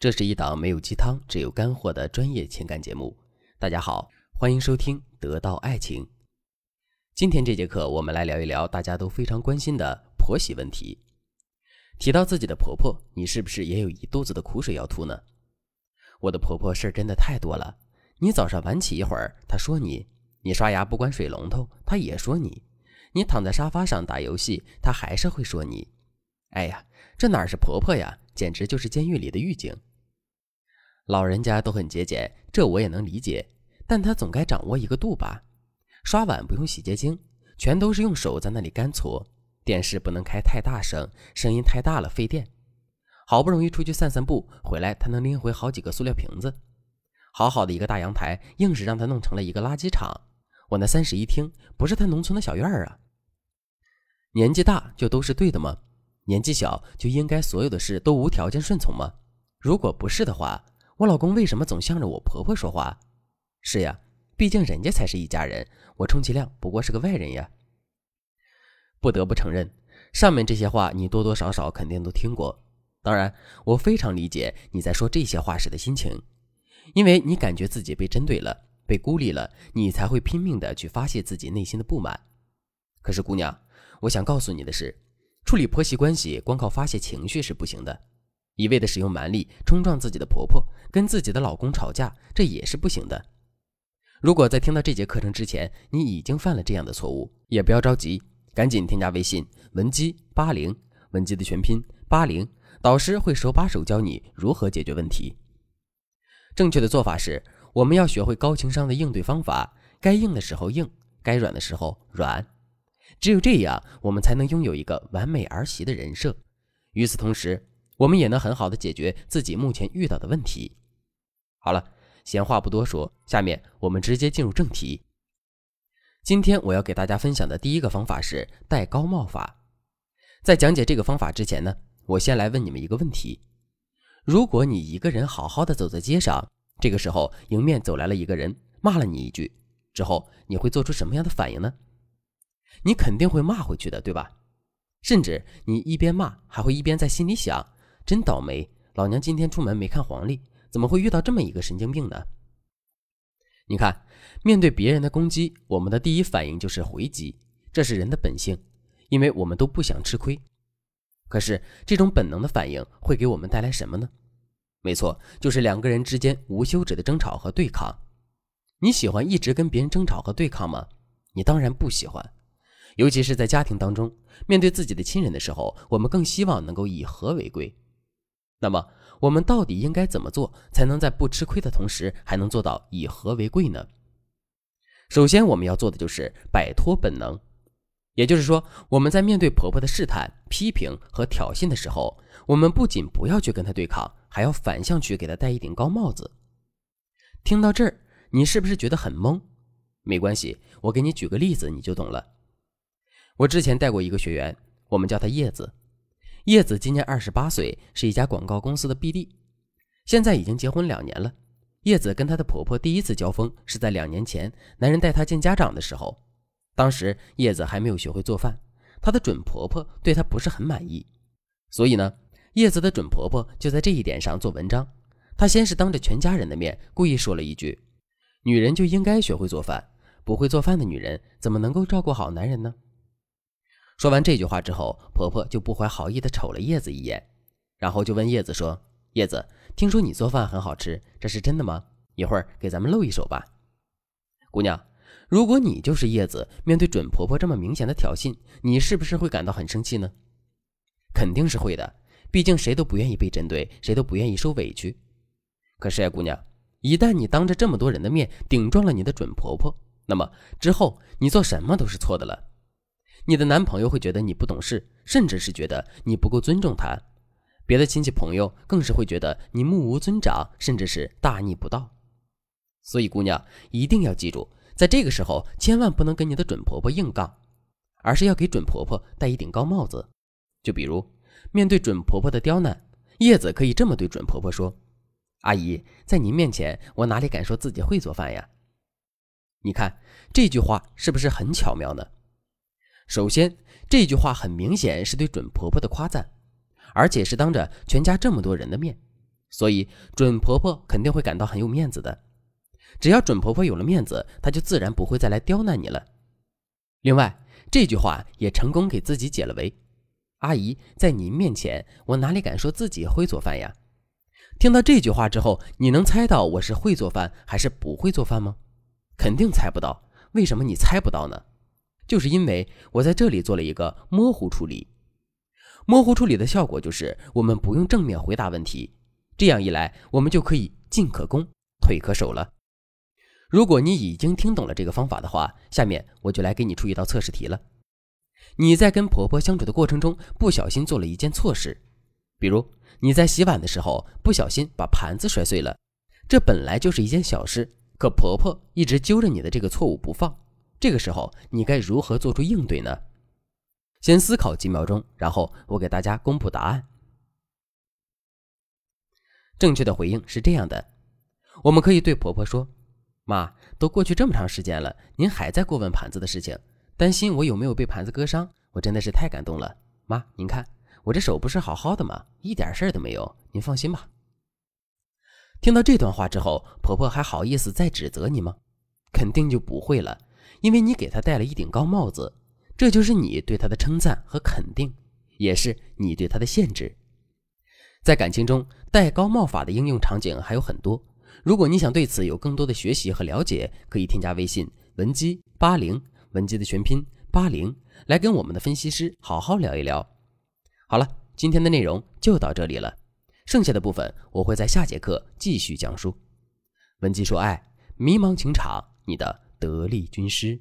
这是一档没有鸡汤，只有干货的专业情感节目。大家好，欢迎收听《得到爱情》。今天这节课，我们来聊一聊大家都非常关心的婆媳问题。提到自己的婆婆，你是不是也有一肚子的苦水要吐呢？我的婆婆事儿真的太多了。你早上晚起一会儿，她说你；你刷牙不关水龙头，她也说你；你躺在沙发上打游戏，她还是会说你。哎呀，这哪是婆婆呀，简直就是监狱里的狱警。老人家都很节俭，这我也能理解，但他总该掌握一个度吧？刷碗不用洗洁精，全都是用手在那里干搓。电视不能开太大声，声音太大了费电。好不容易出去散散步，回来他能拎回好几个塑料瓶子。好好的一个大阳台，硬是让他弄成了一个垃圾场。我那三室一厅不是他农村的小院儿啊？年纪大就都是对的吗？年纪小就应该所有的事都无条件顺从吗？如果不是的话。我老公为什么总向着我婆婆说话？是呀，毕竟人家才是一家人，我充其量不过是个外人呀。不得不承认，上面这些话你多多少少肯定都听过。当然，我非常理解你在说这些话时的心情，因为你感觉自己被针对了，被孤立了，你才会拼命的去发泄自己内心的不满。可是，姑娘，我想告诉你的是，处理婆媳关系光靠发泄情绪是不行的。一味的使用蛮力冲撞自己的婆婆，跟自己的老公吵架，这也是不行的。如果在听到这节课程之前，你已经犯了这样的错误，也不要着急，赶紧添加微信文姬八零，文姬的全拼八零，导师会手把手教你如何解决问题。正确的做法是，我们要学会高情商的应对方法，该硬的时候硬，该软的时候软，只有这样，我们才能拥有一个完美儿媳的人设。与此同时，我们也能很好的解决自己目前遇到的问题。好了，闲话不多说，下面我们直接进入正题。今天我要给大家分享的第一个方法是戴高帽法。在讲解这个方法之前呢，我先来问你们一个问题：如果你一个人好好的走在街上，这个时候迎面走来了一个人，骂了你一句之后，你会做出什么样的反应呢？你肯定会骂回去的，对吧？甚至你一边骂，还会一边在心里想。真倒霉，老娘今天出门没看黄历，怎么会遇到这么一个神经病呢？你看，面对别人的攻击，我们的第一反应就是回击，这是人的本性，因为我们都不想吃亏。可是这种本能的反应会给我们带来什么呢？没错，就是两个人之间无休止的争吵和对抗。你喜欢一直跟别人争吵和对抗吗？你当然不喜欢，尤其是在家庭当中，面对自己的亲人的时候，我们更希望能够以和为贵。那么，我们到底应该怎么做，才能在不吃亏的同时，还能做到以和为贵呢？首先，我们要做的就是摆脱本能，也就是说，我们在面对婆婆的试探、批评和挑衅的时候，我们不仅不要去跟她对抗，还要反向去给她戴一顶高帽子。听到这儿，你是不是觉得很懵？没关系，我给你举个例子，你就懂了。我之前带过一个学员，我们叫她叶子。叶子今年二十八岁，是一家广告公司的 BD，现在已经结婚两年了。叶子跟她的婆婆第一次交锋是在两年前，男人带她见家长的时候。当时叶子还没有学会做饭，她的准婆婆对她不是很满意，所以呢，叶子的准婆婆就在这一点上做文章。她先是当着全家人的面故意说了一句：“女人就应该学会做饭，不会做饭的女人怎么能够照顾好男人呢？”说完这句话之后，婆婆就不怀好意地瞅了叶子一眼，然后就问叶子说：“叶子，听说你做饭很好吃，这是真的吗？一会儿给咱们露一手吧。”姑娘，如果你就是叶子，面对准婆婆这么明显的挑衅，你是不是会感到很生气呢？肯定是会的，毕竟谁都不愿意被针对，谁都不愿意受委屈。可是呀，姑娘，一旦你当着这么多人的面顶撞了你的准婆婆，那么之后你做什么都是错的了。你的男朋友会觉得你不懂事，甚至是觉得你不够尊重他；别的亲戚朋友更是会觉得你目无尊长，甚至是大逆不道。所以，姑娘一定要记住，在这个时候千万不能跟你的准婆婆硬杠，而是要给准婆婆戴一顶高帽子。就比如，面对准婆婆的刁难，叶子可以这么对准婆婆说：“阿姨，在您面前，我哪里敢说自己会做饭呀？”你看这句话是不是很巧妙呢？首先，这句话很明显是对准婆婆的夸赞，而且是当着全家这么多人的面。所以准婆婆肯定会感到很有面子的。只要准婆婆有了面子，她就自然不会再来刁难你了。另外，这句话也成功给自己解了围。阿姨，在您面前，我哪里敢说自己会做饭呀？听到这句话之后，你能猜到我是会做饭还是不会做饭吗？肯定猜不到。为什么你猜不到呢？就是因为我在这里做了一个模糊处理。模糊处理的效果就是我们不用正面回答问题，这样一来，我们就可以进可攻，退可守了。如果你已经听懂了这个方法的话，下面我就来给你出一道测试题了。你在跟婆婆相处的过程中，不小心做了一件错事，比如你在洗碗的时候不小心把盘子摔碎了，这本来就是一件小事，可婆婆一直揪着你的这个错误不放，这个时候你该如何做出应对呢？先思考几秒钟，然后我给大家公布答案。正确的回应是这样的：我们可以对婆婆说。妈，都过去这么长时间了，您还在过问盘子的事情，担心我有没有被盘子割伤，我真的是太感动了。妈，您看我这手不是好好的吗？一点事儿都没有，您放心吧。听到这段话之后，婆婆还好意思再指责你吗？肯定就不会了，因为你给他戴了一顶高帽子，这就是你对他的称赞和肯定，也是你对他的限制。在感情中，戴高帽法的应用场景还有很多。如果你想对此有更多的学习和了解，可以添加微信文姬八零，文姬的全拼八零，来跟我们的分析师好好聊一聊。好了，今天的内容就到这里了，剩下的部分我会在下节课继续讲述。文姬说爱，迷茫情场，你的得力军师。